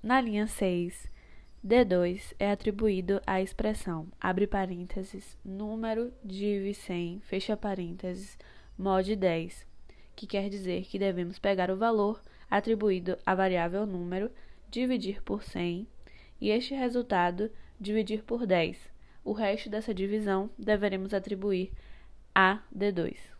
Na linha 6, D2 é atribuído à expressão, abre parênteses, número div 100, fecha parênteses, mod 10, que quer dizer que devemos pegar o valor atribuído à variável número, dividir por 100 e este resultado dividir por 10. O resto dessa divisão deveremos atribuir a D2.